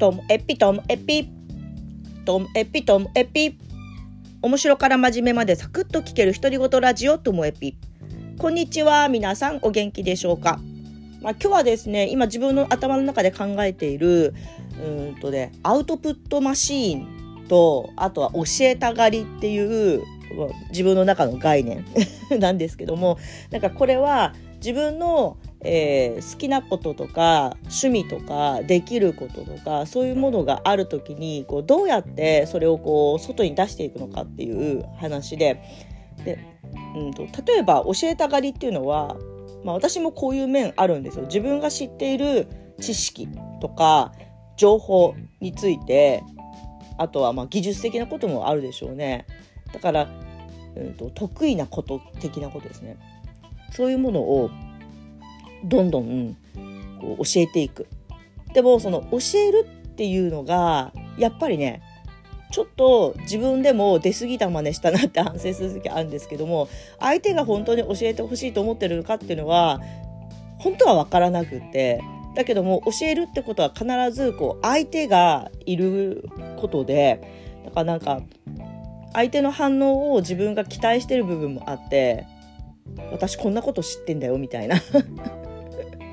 トムエピトムエピトムエピトムエピ。面白から真面目までサクッと聞ける独り言ラジオトムエピ。こんにちは皆さんお元気でしょうか？まあ、今日はですね今自分の頭の中で考えているうんとねアウトプットマシーンとあとは教えたがりっていう自分の中の概念 なんですけどもなんかこれは自分のえー、好きなこととか趣味とかできることとかそういうものがある時にこうどうやってそれをこう外に出していくのかっていう話でで、うんと、例えば教えたがりっていうのは、まあ、私もこういう面あるんですよ。自分が知っている知識とか情報についてあとはま技術的なこともあるでしょうね。だから、うんと得意なこと的なことですね。そういうものをどんどんこう教えていく。でもその教えるっていうのがやっぱりねちょっと自分でも出過ぎた真似したなって反省する時あるんですけども相手が本当に教えてほしいと思ってるのかっていうのは本当は分からなくってだけども教えるってことは必ずこう相手がいることでだからなんか相手の反応を自分が期待してる部分もあって私こんなこと知ってんだよみたいな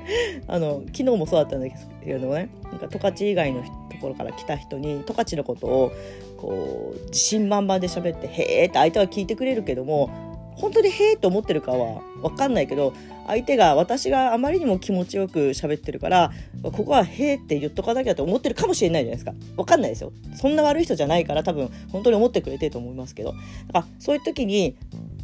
あの昨日もそうだったんですけどね。なんか十勝以外のところから来た人に十勝のことをこう自信満々で喋って「へえ」って相手は聞いてくれるけども本当に「へえ」と思ってるかは分かんないけど相手が私があまりにも気持ちよく喋ってるからここは「へえ」って言っとかなきゃと思ってるかもしれないじゃないですか。分かんないですよ。そんな悪い人じゃないから多分本当に思ってくれてると思いますけど。だからそういう時に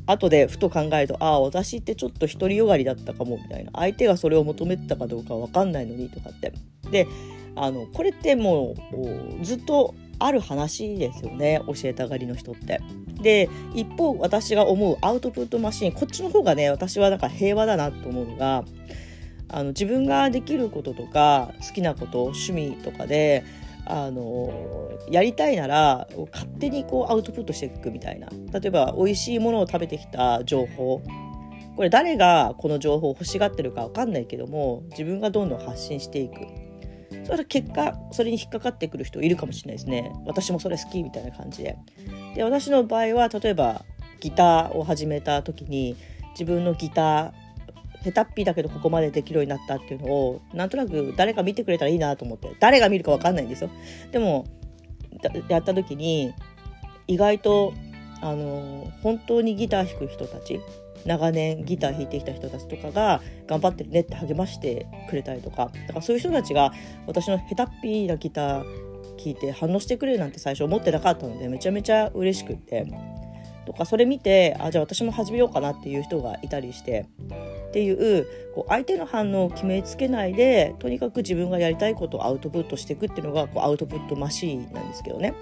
後でふと考えるとああ私ってちょっと独りよがりだったかもみたいな相手がそれを求めてたかどうか分かんないのにとかってであのこれってもうずっとある話ですよね教えたがりの人って。で一方私が思うアウトプットマシンこっちの方がね私はなんか平和だなと思うのがあの自分ができることとか好きなこと趣味とかであのやりたいなら勝手にこうアウトプットしていくみたいな。例えば美味しいものを食べてきた情報。これ誰がこの情報を欲しがってるか分かんないけども自分がどんどん発信していく。それ結果それに引っかかってくる人いるかもしれないですね。私もそれ好きみたいな感じで。で私の場合は例えばギターを始めた時に自分のギター下手っぴだけどここまでできるようになったっていうのをなんとなく誰か見てくれたらいいなと思って。誰が見るか分かんないんですよ。でもやった時に意外とあの本当にギター弾く人たち長年ギター弾いてきた人たちとかが頑張ってるねって励ましてくれたりとかだからそういう人たちが私の下手っぴなギター聞いて反応してくれるなんて最初思ってなかったのでめちゃめちゃ嬉しくって。とかそれ見てあじゃあ私も始めようかなっていう人がいたりしてっていうこう相手の反応を決めつけないでとにかく自分がやりたいことをアウトプットしていくっていうのがこうアウトプットマシーンなんですけどね。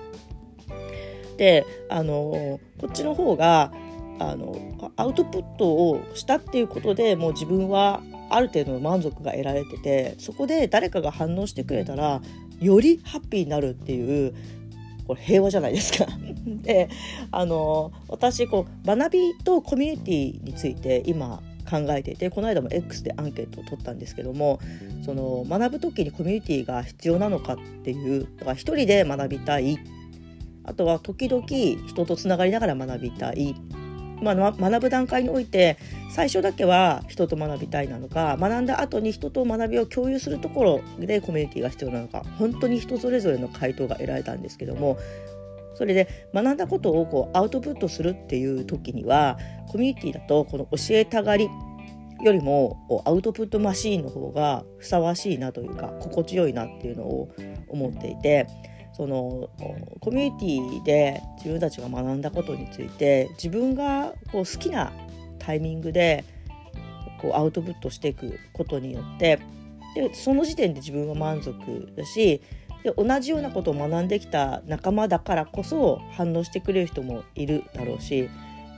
であのこっちの方があのアウトプットをしたっていうことでもう自分はある程度の満足が得られててそこで誰かが反応してくれたらよりハッピーになるっていうこれ平和じゃないですか。であの私こう学びとコミュニティについて今考えていてこの間も X でアンケートを取ったんですけどもその学ぶ時にコミュニティが必要なのかっていうだから一人で学びたい。あとは時々人とつながりながら学びたい、まあ、学ぶ段階において最初だけは人と学びたいなのか学んだ後に人と学びを共有するところでコミュニティが必要なのか本当に人それぞれの回答が得られたんですけどもそれで学んだことをこうアウトプットするっていう時にはコミュニティだとこの教えたがりよりもアウトプットマシーンの方がふさわしいなというか心地よいなっていうのを思っていてそのコミュニティで自分たちが学んだことについて自分がこう好きなタイミングでこうアウトプットしていくことによってでその時点で自分は満足だしで同じようなことを学んできた仲間だからこそ反応してくれる人もいるだろうし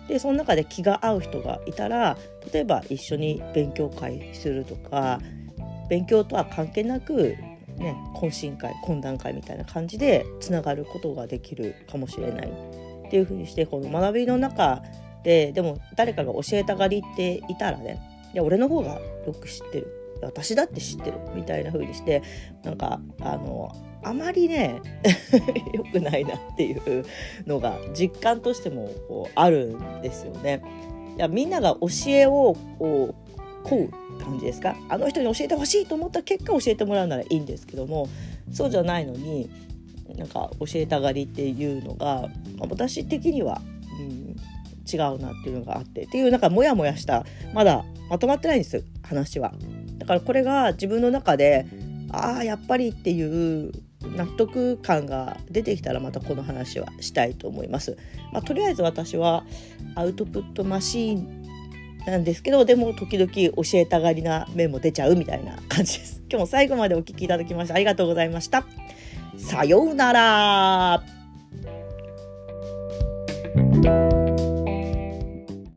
でその中で気が合う人がいたら例えば一緒に勉強会するとか勉強とは関係なく、ね、懇親会懇談会みたいな感じでつながることができるかもしれないっていうふうにしてこの学びの中ででも誰かが教えたがりっていたらねいや俺の方がよく知ってる私だって知ってるみたいな風にしてなんかあのあまりね 良くないなっていうのが実感としてもこうあるんですよね。いやみんなが教えをここう請う感じですか？あの人に教えてほしいと思った結果教えてもらうならいいんですけどもそうじゃないのになんか教えたがりっていうのが、まあ、私的には、うん、違うなっていうのがあってっていうなんかモヤモヤしたまだまとまってないんです話は。だからこれが自分の中でああやっぱりっていう納得感が出てきたらまたこの話はしたいと思います。まあ、とりあえず私はアウトプットマシーンなんですけどでも時々教えたがりな面も出ちゃうみたいな感じです。今日も最後までお聴きいただきましてありがとうございました。さようなら